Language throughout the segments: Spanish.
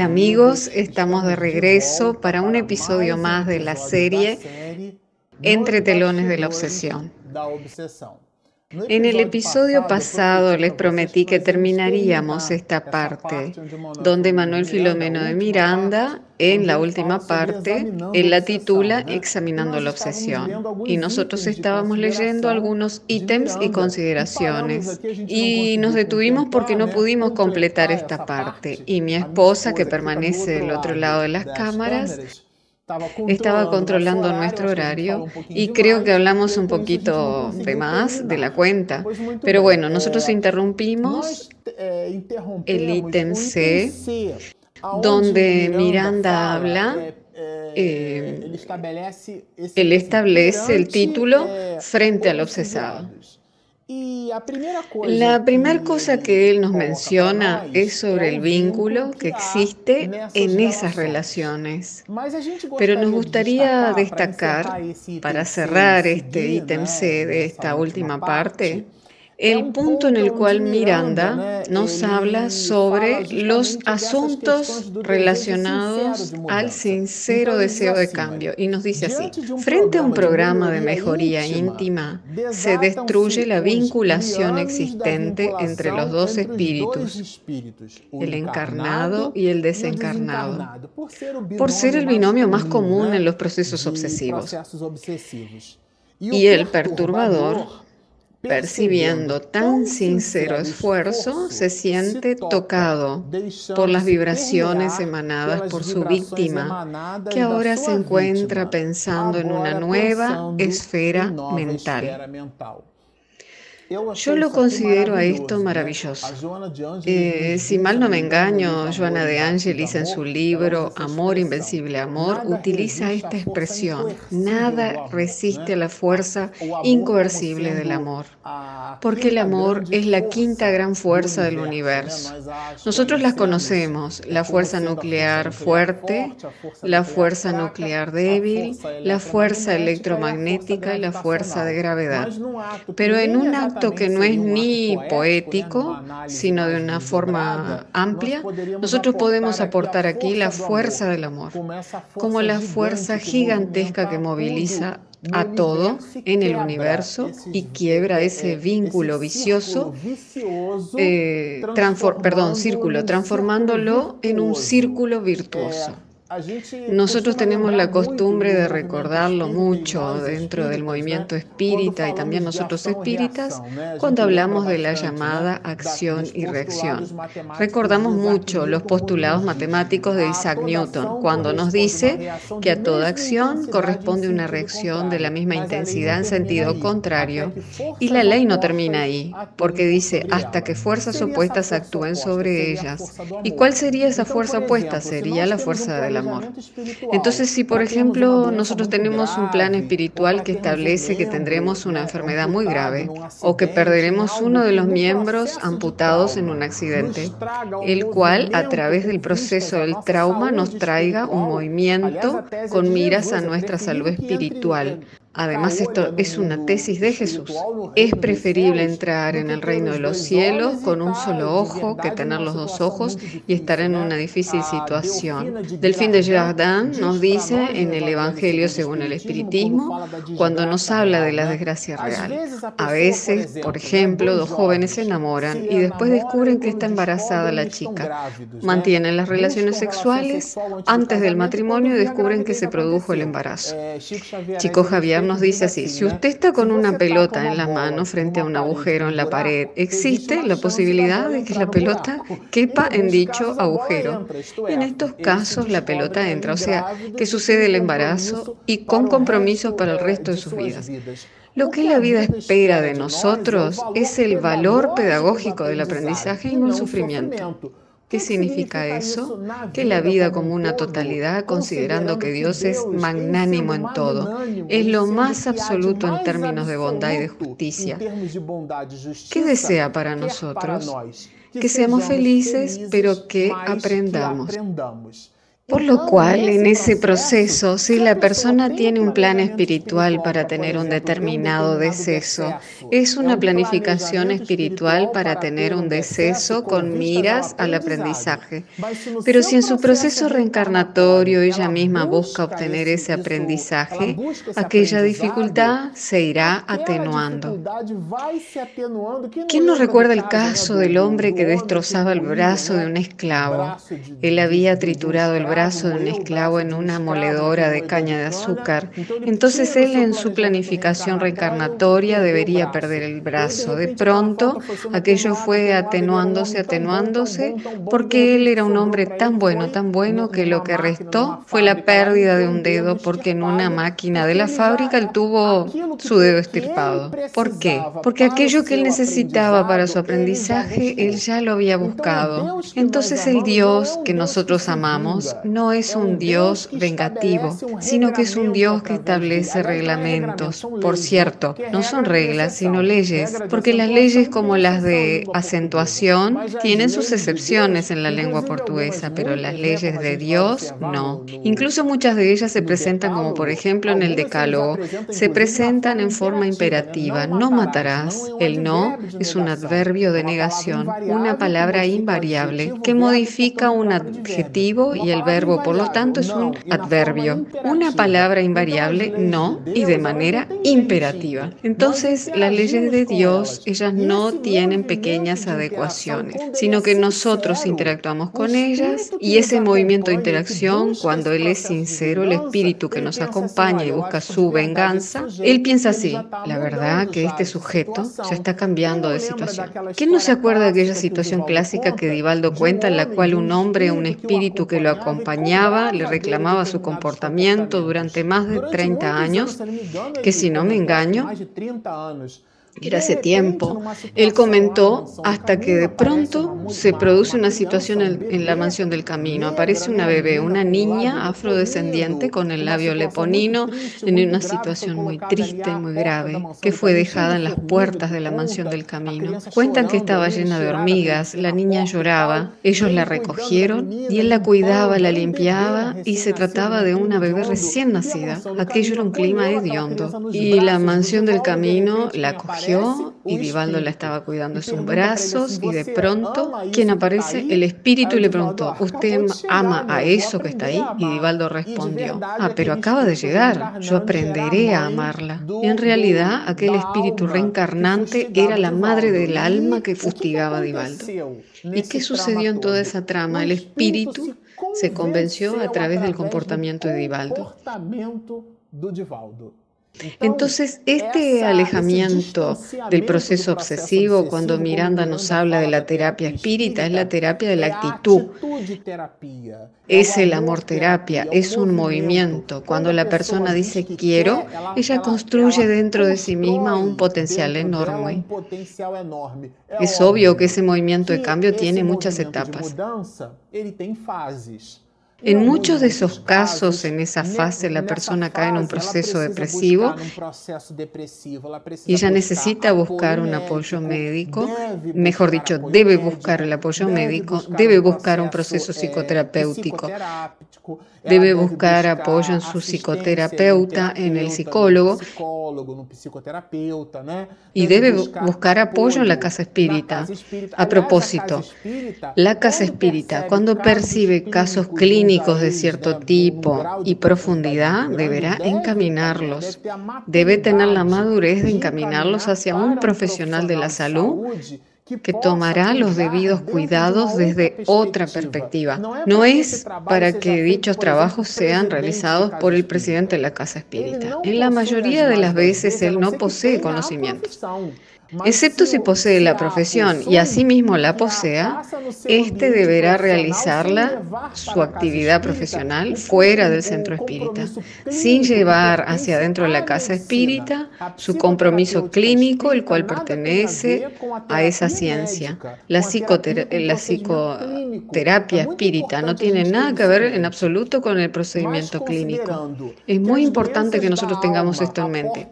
Amigos, estamos de regreso para un episodio más de la serie Entre telones de la obsesión. En el episodio pasado les prometí que terminaríamos esta parte, donde Manuel Filomeno de Miranda, en la última parte, él la titula Examinando la obsesión. Y nosotros estábamos leyendo algunos ítems y consideraciones. Y nos detuvimos porque no pudimos completar esta parte. Y mi esposa, que permanece del otro lado de las cámaras, estaba controlando nuestro horario y creo que hablamos un poquito de más de la cuenta. Pero bueno, nosotros interrumpimos el ítem C, donde Miranda habla eh, él establece el título frente al obsesado. La primera cosa que él nos menciona es sobre el vínculo que existe en esas relaciones. Pero nos gustaría destacar, para cerrar este ítem C de esta última parte, el punto en el cual Miranda nos habla sobre los asuntos relacionados al sincero deseo de cambio. Y nos dice así, frente a un programa de mejoría íntima, se destruye la vinculación existente entre los dos espíritus, el encarnado y el desencarnado, por ser el binomio más común en los procesos obsesivos. Y el perturbador Percibiendo tan sincero esfuerzo, se siente tocado por las vibraciones emanadas por su víctima, que ahora se encuentra pensando en una nueva esfera mental. Yo lo considero a esto maravilloso. Eh, si mal no me engaño, Joana de Angelis en su libro Amor, Invencible Amor utiliza esta expresión. Nada resiste a la fuerza incoercible del amor. Porque el amor es la quinta gran fuerza del universo. Nosotros las conocemos, la fuerza nuclear fuerte, la fuerza nuclear débil, la fuerza electromagnética y la fuerza de gravedad. Pero en un que no es ni poético, sino de una forma amplia, nosotros podemos aportar aquí la fuerza del amor, como la fuerza gigantesca que moviliza a todo en el universo y quiebra ese vínculo vicioso, eh, perdón, círculo, transformándolo en un círculo virtuoso. Nosotros tenemos la costumbre de recordarlo mucho dentro del movimiento espírita y también nosotros espíritas cuando hablamos de la llamada acción y reacción. Recordamos mucho los postulados matemáticos de Isaac Newton cuando nos dice que a toda acción corresponde una reacción de la misma intensidad en sentido contrario. Y la ley no termina ahí porque dice hasta que fuerzas opuestas actúen sobre ellas. ¿Y cuál sería esa fuerza opuesta? Sería la fuerza de la amor. Entonces, si por ejemplo nosotros tenemos un plan espiritual que establece que tendremos una enfermedad muy grave o que perderemos uno de los miembros amputados en un accidente, el cual a través del proceso del trauma nos traiga un movimiento con miras a nuestra salud espiritual, Además, esto es una tesis de Jesús. Es preferible entrar en el reino de los cielos con un solo ojo que tener los dos ojos y estar en una difícil situación. Delfín de Jardin nos dice en el Evangelio según el Espiritismo, cuando nos habla de la desgracia real. A veces, por ejemplo, dos jóvenes se enamoran y después descubren que está embarazada la chica. Mantienen las relaciones sexuales antes del matrimonio y descubren que se produjo el embarazo. Chico Javier nos dice así, si usted está con una pelota en la mano frente a un agujero en la pared, existe la posibilidad de que la pelota quepa en dicho agujero. En estos casos la pelota entra, o sea, que sucede el embarazo y con compromiso para el resto de sus vidas. Lo que la vida espera de nosotros es el valor pedagógico del aprendizaje y no el sufrimiento. ¿Qué significa eso? Que la vida como una totalidad, considerando que Dios es magnánimo en todo, es lo más absoluto en términos de bondad y de justicia. ¿Qué desea para nosotros? Que seamos felices, pero que aprendamos. Por lo cual, en ese proceso, si la persona tiene un plan espiritual para tener un determinado deceso, es una planificación espiritual para tener un deceso con miras al aprendizaje. Pero si en su proceso reencarnatorio ella misma busca obtener ese aprendizaje, aquella dificultad se irá atenuando. ¿Quién nos recuerda el caso del hombre que destrozaba el brazo de un esclavo? Él había triturado el brazo de un esclavo en una moledora de caña de azúcar. Entonces él en su planificación reencarnatoria debería perder el brazo. De pronto aquello fue atenuándose, atenuándose, porque él era un hombre tan bueno, tan bueno, que lo que restó fue la pérdida de un dedo, porque en una máquina de la fábrica él tuvo su dedo estirpado. ¿Por qué? Porque aquello que él necesitaba para su aprendizaje, él ya lo había buscado. Entonces el Dios que nosotros amamos no es un Dios vengativo, sino que es un Dios que establece reglamentos. Por cierto, no son reglas, sino leyes, porque las leyes como las de acentuación tienen sus excepciones en la lengua portuguesa, pero las leyes de Dios no. Incluso muchas de ellas se presentan como por ejemplo en el Decálogo, se presentan en forma imperativa, no matarás. El no es un adverbio de negación, una palabra invariable que modifica un adjetivo y el verbo, por lo tanto, es un adverbio. Una palabra invariable, no, y de manera imperativa. Entonces, las leyes de Dios, ellas no tienen pequeñas adecuaciones, sino que nosotros interactuamos con ellas y ese movimiento de interacción, cuando Él es sincero, el espíritu que nos acompaña y busca su venganza, Él piensa así, la verdad que este sujeto ya está cambiando de situación. ¿Quién no se acuerda de aquella situación clásica que Divaldo cuenta en la cual un hombre, un espíritu que lo acompañaba, le reclamaba su comportamiento durante más de 30 años, que si no me engaño, era hace tiempo. Él comentó hasta que de pronto se produce una situación en, la mansión del camino. Aparece una bebé, una niña afrodescendiente con el labio leponino en una situación muy triste, muy grave, que fue dejada en las puertas de la mansión del camino. Cuentan que estaba llena de hormigas, la niña lloraba, ellos la recogieron y él la cuidaba, la limpiaba y se trataba de una bebé recién nacida. Aquello era un clima hediondo. Y la mansión del camino la cogió y Vivaldo la estaba cuidando en sus brazos y de pronto, quien aparece? El espíritu y le preguntó, ¿usted ama a eso que está ahí? Y Vivaldo respondió, ah, pero acaba de llegar, yo aprenderé a amarla. Y en realidad aquel espíritu reencarnante era la madre del alma que fustigaba a Vivaldo. ¿Y qué sucedió en toda esa trama? El espíritu se convenció a través del comportamiento de Vivaldo. Entonces, este alejamiento del proceso obsesivo, cuando Miranda nos habla de la terapia espírita, es la terapia de la actitud. Es el amor terapia, es un movimiento. Cuando la persona dice quiero, ella construye dentro de sí misma un potencial enorme. Es obvio que ese movimiento de cambio tiene muchas etapas. En muchos de esos casos, en esa fase, la persona cae en un proceso depresivo y ella necesita buscar un apoyo médico, mejor dicho, debe buscar el apoyo médico, debe buscar un proceso psicoterapéutico, debe buscar apoyo en su psicoterapeuta, en el psicólogo y debe buscar apoyo en la casa espírita. A propósito, la casa espírita, cuando percibe casos clínicos, de cierto tipo y profundidad, deberá encaminarlos. Debe tener la madurez de encaminarlos hacia un profesional de la salud que tomará los debidos cuidados desde otra perspectiva. No es para que dichos trabajos sean realizados por el presidente de la Casa Espírita. En la mayoría de las veces él no posee conocimientos excepto si posee la profesión y asimismo la posea, éste deberá realizarla, su actividad profesional, fuera del centro espírita, sin llevar hacia adentro de la casa espírita su compromiso clínico, el cual pertenece a esa ciencia. La, la psicoterapia espírita no tiene nada que ver en absoluto con el procedimiento clínico. Es muy importante que nosotros tengamos esto en mente,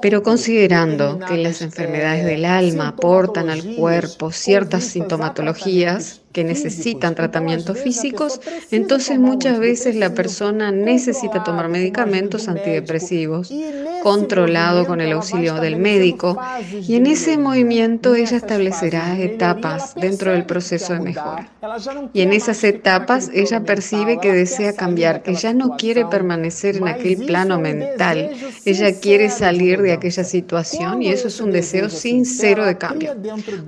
pero considerando que las enfermedades del alma aportan al cuerpo ciertas sintomatologías, que necesitan tratamientos físicos, entonces muchas veces la persona necesita tomar medicamentos antidepresivos, controlado con el auxilio del médico, y en ese movimiento ella establecerá etapas dentro del proceso de mejora. Y en esas etapas ella percibe que desea cambiar, que ya no quiere permanecer en aquel plano mental, ella quiere salir de aquella situación y eso es un deseo sincero de cambio.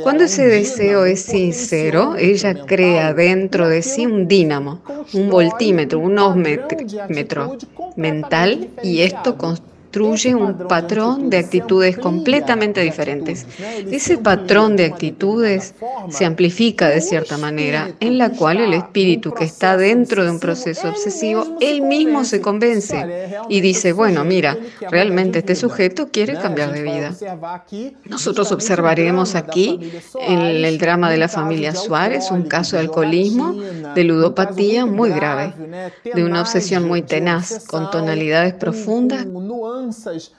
Cuando ese deseo es sincero, ella crea dentro de sí un dínamo, un voltímetro, un ósmetro mental y esto construye un patrón de actitudes completamente diferentes. Ese patrón de actitudes se amplifica de cierta manera, en la cual el espíritu que está dentro de un proceso obsesivo, él mismo se convence y dice, bueno, mira, realmente este sujeto quiere cambiar de vida. Nosotros observaremos aquí en el drama de la familia Suárez un caso de alcoholismo, de ludopatía muy grave, de una obsesión muy tenaz, con tonalidades profundas crianças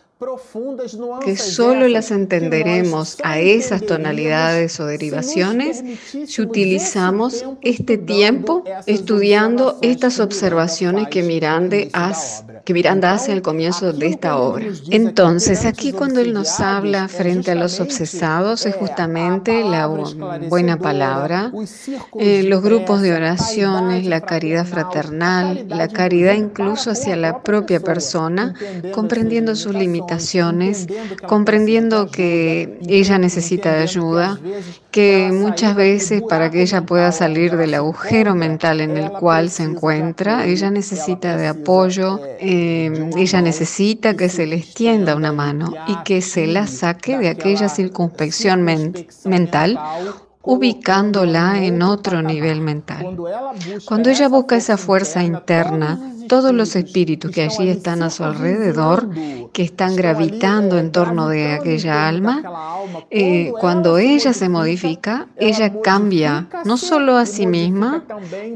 que solo las entenderemos a esas tonalidades o derivaciones si utilizamos este tiempo estudiando estas observaciones que Miranda hace que Miranda hace al comienzo de esta obra. Entonces, aquí cuando él nos habla frente a los obsesados es justamente la buena palabra, eh, los grupos de oraciones, la caridad fraternal, la caridad incluso hacia la propia persona, comprendiendo sus limitaciones, comprendiendo que ella necesita ayuda, que muchas veces para que ella pueda salir del agujero mental en el cual se encuentra, ella necesita de apoyo. Eh, ella necesita que se le extienda una mano y que se la saque de aquella circunspección mental ubicándola en otro nivel mental. Cuando ella busca esa fuerza interna, todos los espíritus que allí están a su alrededor, que están gravitando en torno de aquella alma, eh, cuando ella se modifica, ella cambia no solo a sí misma,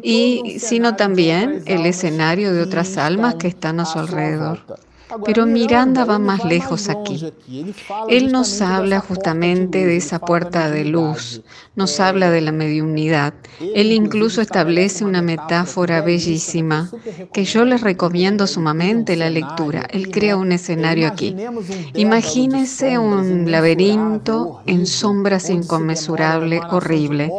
y, sino también el escenario de otras almas que están a su alrededor. Pero Miranda va más lejos aquí. Él nos habla justamente de esa puerta de luz, nos habla de la mediunidad. Él incluso establece una metáfora bellísima que yo les recomiendo sumamente la lectura. Él crea un escenario aquí. Imagínese un laberinto en sombras inconmensurable, horrible,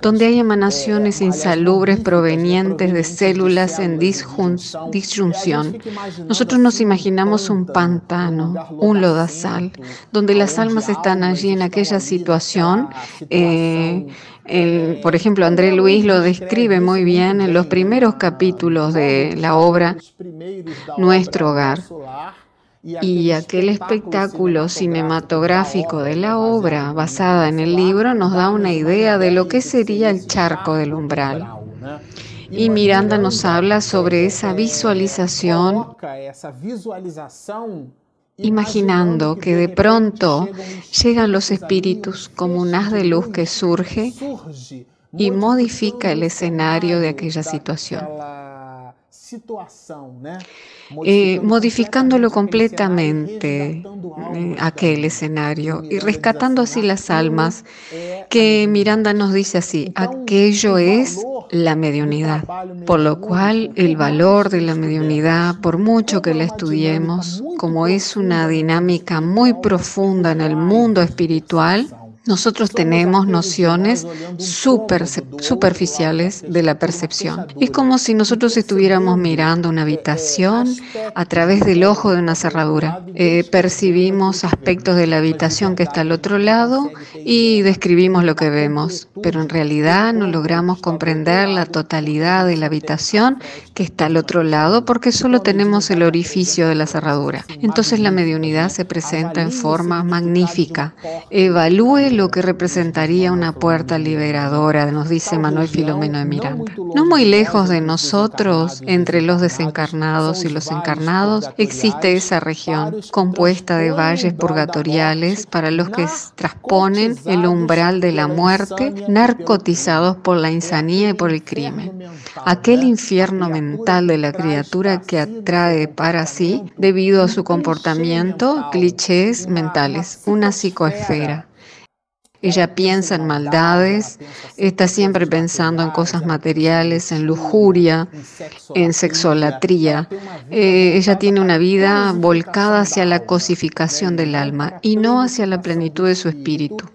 donde hay emanaciones insalubres provenientes de células en disyunción. Nosotros nos imaginamos un pantano, un lodazal, donde las almas están allí en aquella situación. Eh, por ejemplo, André Luis lo describe muy bien en los primeros capítulos de la obra Nuestro Hogar. Y aquel espectáculo cinematográfico de la obra basada en el libro nos da una idea de lo que sería el charco del umbral. Y Miranda nos habla sobre esa visualización imaginando que de pronto llegan los espíritus como un haz de luz que surge y modifica el escenario de aquella situación. Eh, modificándolo completamente eh, aquel escenario y rescatando así las almas que Miranda nos dice así, aquello es la mediunidad, por lo cual el valor de la mediunidad, por mucho que la estudiemos, como es una dinámica muy profunda en el mundo espiritual, nosotros tenemos nociones super, superficiales de la percepción. Es como si nosotros estuviéramos mirando una habitación a través del ojo de una cerradura. Eh, percibimos aspectos de la habitación que está al otro lado y describimos lo que vemos, pero en realidad no logramos comprender la totalidad de la habitación que está al otro lado porque solo tenemos el orificio de la cerradura. Entonces la mediunidad se presenta en forma magnífica. Evalúe lo que representaría una puerta liberadora, nos dice Manuel Filomeno de Miranda. No muy lejos de nosotros, entre los desencarnados y los encarnados, existe esa región compuesta de valles purgatoriales para los que transponen el umbral de la muerte, narcotizados por la insanía y por el crimen. Aquel infierno mental de la criatura que atrae para sí, debido a su comportamiento, clichés mentales, una psicoesfera Ella piensa en maldades, está siempre pensando en cosas materiales, en lujuria, en sexolatría. Eh, ella tiene una vida volcada hacia la cosificación del alma y no hacia la plenitud de su espíritu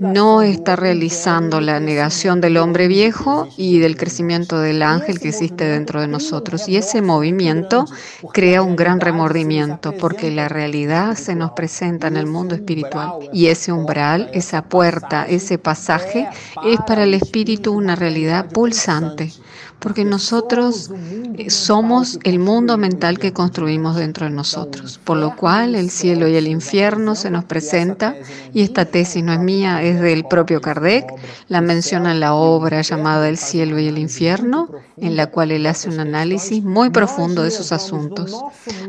no está realizando la negación del hombre viejo y del crecimiento del ángel que existe dentro de nosotros. Y ese movimiento crea un gran remordimiento porque la realidad se nos presenta en el mundo espiritual. Y ese umbral, esa puerta, ese pasaje es para el espíritu una realidad pulsante porque nosotros eh, somos el mundo mental que construimos dentro de nosotros, por lo cual el cielo y el infierno se nos presenta, y esta tesis no es mía, es del propio Kardec, la menciona en la obra llamada El cielo y el infierno, en la cual él hace un análisis muy profundo de esos asuntos.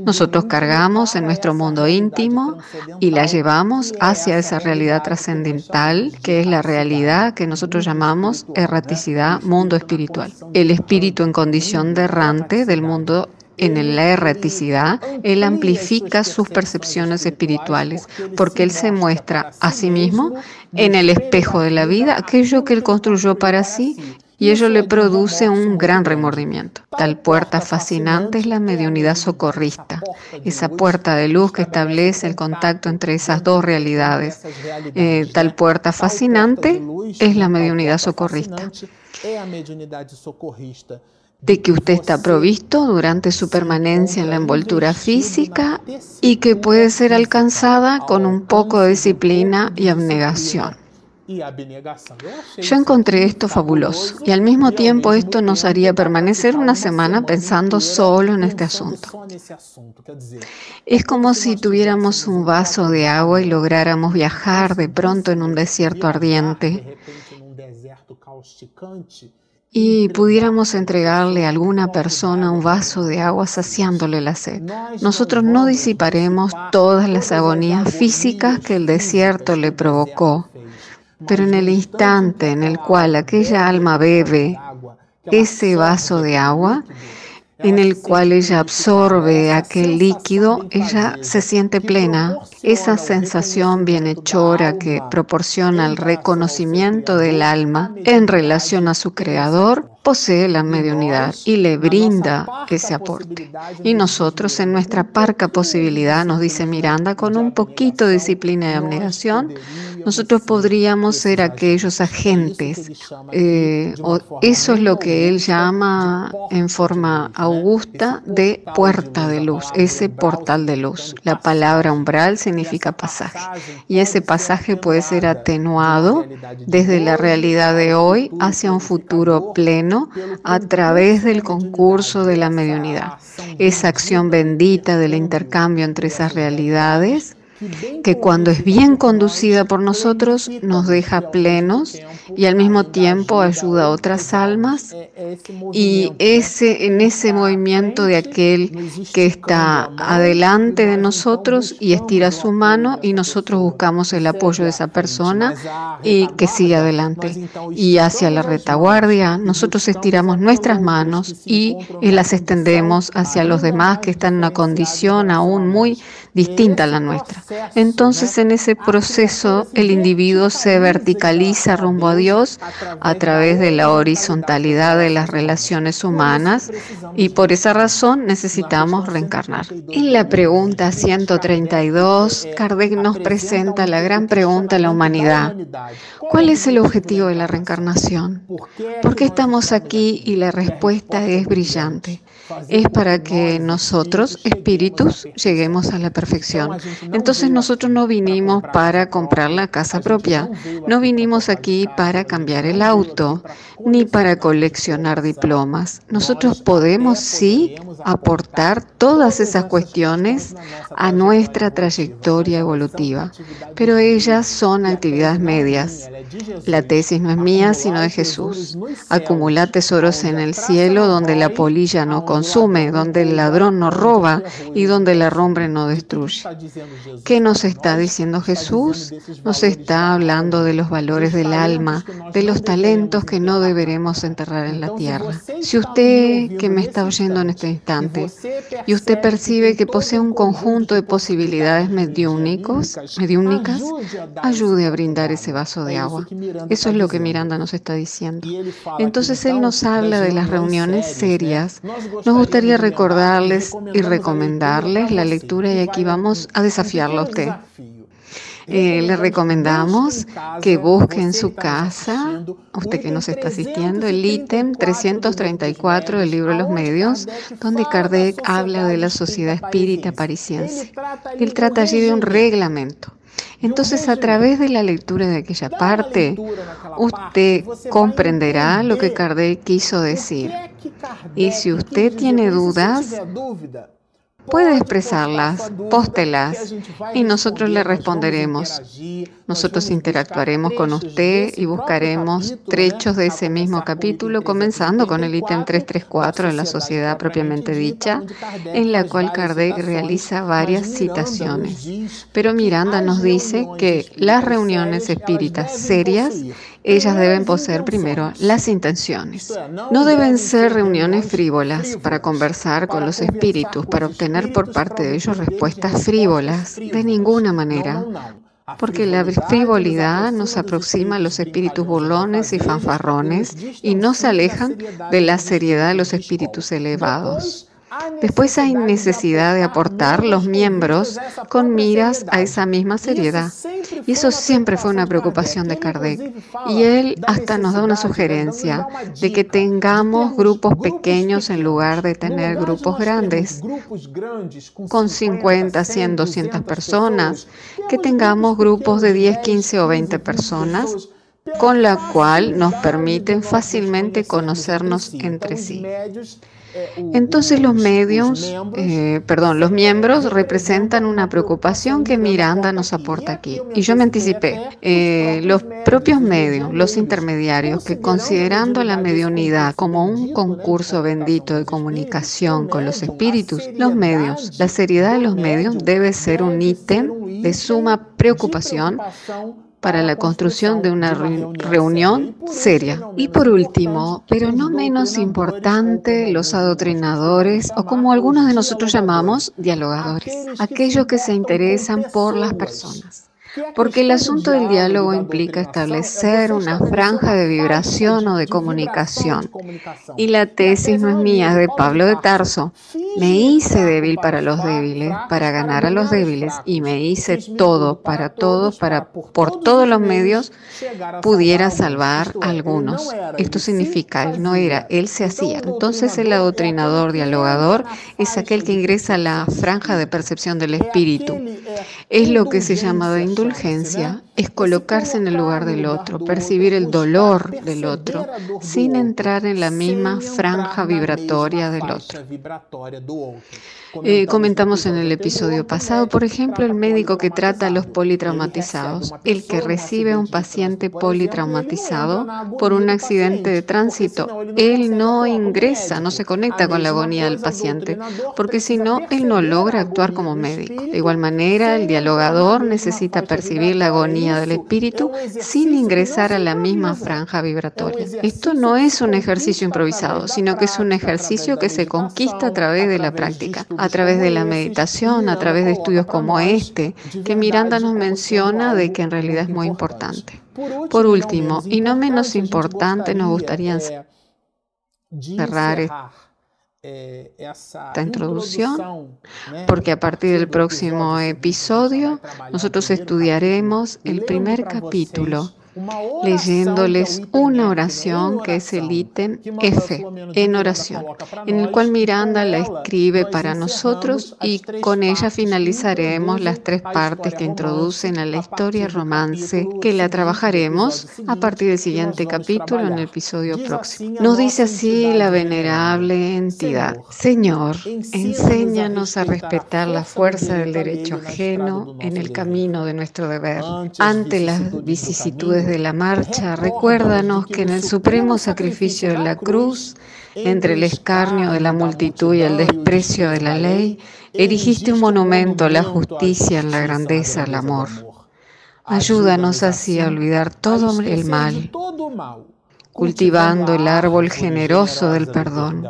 Nosotros cargamos en nuestro mundo íntimo y la llevamos hacia esa realidad trascendental, que es la realidad que nosotros llamamos erraticidad, mundo espiritual. Espíritu en condición de errante del mundo en la erraticidad, él amplifica sus percepciones espirituales, porque él se muestra a sí mismo en el espejo de la vida, aquello que él construyó para sí, y ello le produce un gran remordimiento. Tal puerta fascinante es la mediunidad socorrista, esa puerta de luz que establece el contacto entre esas dos realidades. Eh, tal puerta fascinante es la mediunidad socorrista de que usted está provisto durante su permanencia en la envoltura física y que puede ser alcanzada con un poco de disciplina y abnegación. Yo encontré esto fabuloso y al mismo tiempo esto nos haría permanecer una semana pensando solo en este asunto. Es como si tuviéramos un vaso de agua y lográramos viajar de pronto en un desierto ardiente y pudiéramos entregarle a alguna persona un vaso de agua saciándole la sed. Nosotros no disiparemos todas las agonías físicas que el desierto le provocó, pero en el instante en el cual aquella alma bebe ese vaso de agua, en el cual ella absorbe aquel líquido, ella se siente plena. Esa sensación bienhechora que proporciona el reconocimiento del alma en relación a su creador posee la mediunidad y le brinda ese aporte. Y nosotros en nuestra parca posibilidad, nos dice Miranda, con un poquito de disciplina y abnegación, nosotros podríamos ser aquellos agentes. Eh, eso es lo que él llama en forma augusta de puerta de luz, ese portal de luz. La palabra umbral significa pasaje. Y ese pasaje puede ser atenuado desde la realidad de hoy hacia un futuro pleno a través del concurso de la mediunidad. Esa acción bendita del intercambio entre esas realidades que cuando es bien conducida por nosotros nos deja plenos y al mismo tiempo ayuda a otras almas y ese en ese movimiento de aquel que está adelante de nosotros y estira su mano y nosotros buscamos el apoyo de esa persona y que sigue adelante y hacia la retaguardia nosotros estiramos nuestras manos y las extendemos hacia los demás que están en una condición aún muy distinta a la nuestra. Entonces en ese proceso el individuo se verticaliza rumbo a Dios a través de la horizontalidad de las relaciones humanas y por esa razón necesitamos reencarnar. En la pregunta 132, Kardec nos presenta la gran pregunta de la humanidad. ¿Cuál es el objetivo de la reencarnación? ¿Por qué estamos aquí? Y la respuesta es brillante. Es para que nosotros, espíritus, lleguemos a la perfección. Entonces nosotros no vinimos para comprar la casa propia, no vinimos aquí para cambiar el auto, ni para coleccionar diplomas. Nosotros podemos sí aportar todas esas cuestiones a nuestra trayectoria evolutiva, pero ellas son actividades medias. La tesis no es mía, sino de Jesús. Acumula tesoros en el cielo donde la polilla no consume, donde el ladrón no roba y donde el arrombre no destruye. ¿Qué nos está diciendo Jesús? Nos está hablando de los valores del alma, de los talentos que no deberemos enterrar en la tierra. Si usted que me está oyendo en este instante y usted percibe que posee un conjunto de posibilidades mediúnicos, mediúnicas, ayude a brindar ese vaso de agua. Eso es lo que Miranda nos está diciendo. Entonces él nos habla de las reuniones serias. Nos gustaría recordarles y recomendarles la lectura y aquí vamos a desafiarlo a usted. Eh, le recomendamos que busque en su casa, usted que nos está asistiendo, el ítem 334 del libro de los medios, donde Kardec habla de la sociedad espírita parisiense. Él trata allí de un reglamento. Entonces, a través de la lectura de aquella parte, usted comprenderá lo que Kardec quiso decir. Y si usted tiene dudas, puede expresarlas, póstelas y nosotros le responderemos. Nosotros interactuaremos con usted y buscaremos trechos de ese mismo capítulo, comenzando con el ítem 334 de la sociedad propiamente dicha, en la cual Kardec realiza varias citaciones. Pero Miranda nos dice que las reuniones espíritas serias ellas deben poseer primero las intenciones. No deben ser reuniones frívolas para conversar con los espíritus, para obtener por parte de ellos respuestas frívolas, de ninguna manera. Porque la frivolidad nos aproxima a los espíritus burlones y fanfarrones y nos alejan de la seriedad de los espíritus elevados. Después hay necesidad de aportar los miembros con miras a esa misma seriedad. Y eso siempre fue una preocupación de Kardec. Y él hasta nos da una sugerencia de que tengamos grupos pequeños en lugar de tener grupos grandes, con 50, 100, 200 personas, que tengamos grupos de 10, 15 o 20 personas con la cual nos permiten fácilmente conocernos entre sí. Entonces los medios, eh, perdón, los miembros representan una preocupación que Miranda nos aporta aquí. Y yo me anticipé. Eh, los propios medios, los intermediarios, que considerando la mediunidad como un concurso bendito de comunicación con los espíritus, los medios, la seriedad de los medios debe ser un ítem de suma preocupación para la construcción de una reunión seria. Y por último, pero no menos importante, los adoctrinadores o como algunos de nosotros llamamos, dialogadores, aquellos que se interesan por las personas. Porque el asunto del diálogo implica establecer una franja de vibración o de comunicación. Y la tesis no es mía, es de Pablo de Tarso. Me hice débil para los débiles, para ganar a los débiles, y me hice todo para todos, para por todos los medios pudiera salvar a algunos. Esto significa, él no era, él se hacía. Entonces el adoctrinador, dialogador, es aquel que ingresa a la franja de percepción del espíritu. Es lo que se llama de indulgencia, indulgencia es colocarse en el lugar del otro, percibir el dolor del otro, sin entrar en la misma franja vibratoria del otro. Eh, comentamos en el episodio pasado, por ejemplo, el médico que trata a los politraumatizados, el que recibe a un paciente politraumatizado por un accidente de tránsito. Él no ingresa, no se conecta con la agonía del paciente, porque si no, él no logra actuar como médico. De igual manera, el dialogador necesita percibir la agonía del espíritu sin ingresar a la misma franja vibratoria. Esto no es un ejercicio improvisado, sino que es un ejercicio que se conquista a través de la práctica a través de la meditación, a través de estudios como este, que Miranda nos menciona de que en realidad es muy importante. Por último, y no menos importante, nos gustaría cerrar esta introducción, porque a partir del próximo episodio nosotros estudiaremos el primer capítulo leyéndoles una oración que es el ítem F, en oración, en el cual Miranda la escribe para nosotros y con ella finalizaremos las tres partes que introducen a la historia romance, que la trabajaremos a partir del siguiente capítulo en el episodio próximo. Nos dice así la venerable entidad, Señor, enséñanos a respetar la fuerza del derecho ajeno en el camino de nuestro deber. Ante las vicisitudes de la marcha, recuérdanos que en el supremo sacrificio de la cruz, entre el escarnio de la multitud y el desprecio de la ley, erigiste un monumento a la justicia, en la grandeza, al amor. Ayúdanos así a olvidar todo el mal, cultivando el árbol generoso del perdón.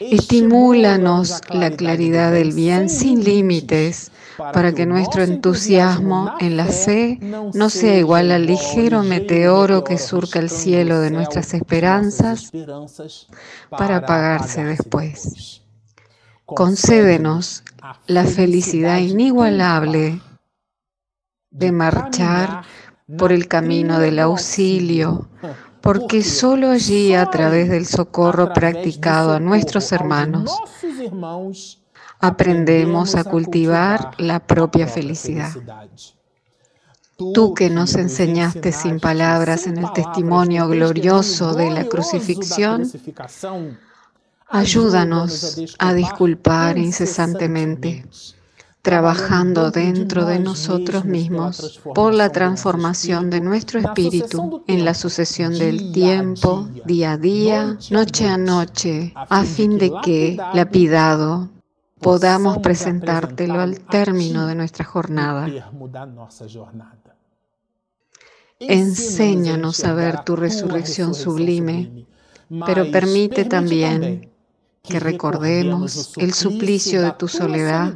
Estimúlanos la claridad del bien sin límites para que nuestro entusiasmo en la fe no sea igual al ligero meteoro que surca el cielo de nuestras esperanzas para apagarse después. Concédenos la felicidad inigualable de marchar por el camino del auxilio, porque solo allí, a través del socorro practicado a nuestros hermanos, aprendemos a cultivar la propia felicidad. Tú que nos enseñaste sin palabras en el testimonio glorioso de la crucifixión, ayúdanos a disculpar incesantemente, trabajando dentro de nosotros mismos por la transformación de nuestro espíritu en la sucesión del tiempo, día a día, noche a noche, a fin de que, lapidado, podamos presentártelo al término de nuestra jornada. Enséñanos a ver tu resurrección sublime, pero permite también que recordemos el suplicio de tu soledad,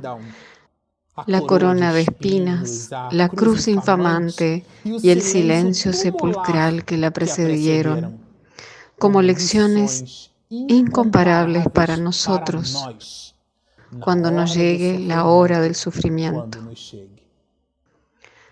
la corona de espinas, la cruz infamante y el silencio sepulcral que la precedieron, como lecciones incomparables para nosotros cuando nos llegue la hora del sufrimiento.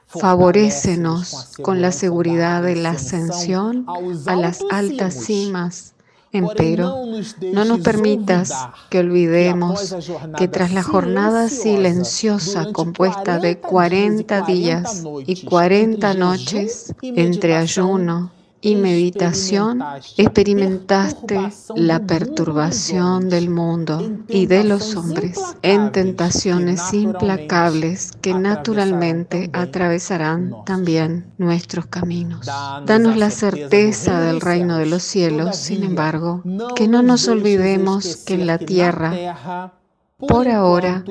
Favorécenos con la seguridad de la ascensión a las altas cimas Empero, no nos permitas que olvidemos que tras la jornada silenciosa compuesta de 40 días y 40 noches entre ayuno, y meditación experimentaste la perturbación del mundo y de los hombres en tentaciones implacables que naturalmente atravesarán también nuestros caminos. Danos la certeza del reino de los cielos, sin embargo, que no nos olvidemos que en la tierra, por ahora,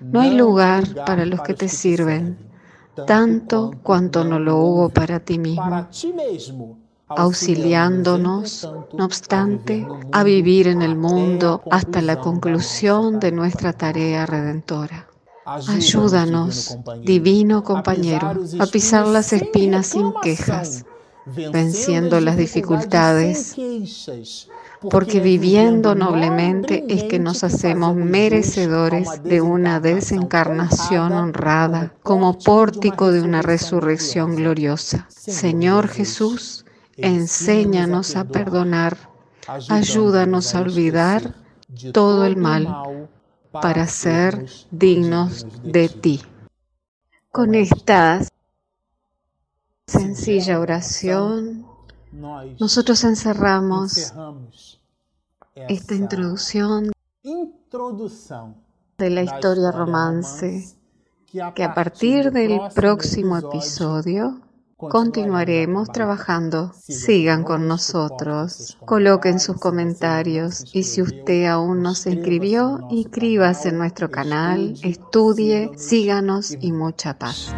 no hay lugar para los que te sirven, tanto cuanto no lo hubo para ti mismo auxiliándonos, no obstante, a vivir en el mundo hasta la conclusión de nuestra tarea redentora. Ayúdanos, divino compañero, a pisar las espinas sin quejas, venciendo las dificultades, porque viviendo noblemente es que nos hacemos merecedores de una desencarnación honrada como pórtico de una resurrección gloriosa. Señor Jesús, enséñanos a perdonar, ayúdanos a olvidar todo el mal para ser dignos de ti. Con esta sencilla oración, nosotros encerramos esta introducción de la historia romance que a partir del próximo episodio Continuaremos trabajando. Sigan con nosotros. Coloquen sus comentarios y si usted aún no se inscribió, inscríbase en nuestro canal, estudie, síganos y mucha paz.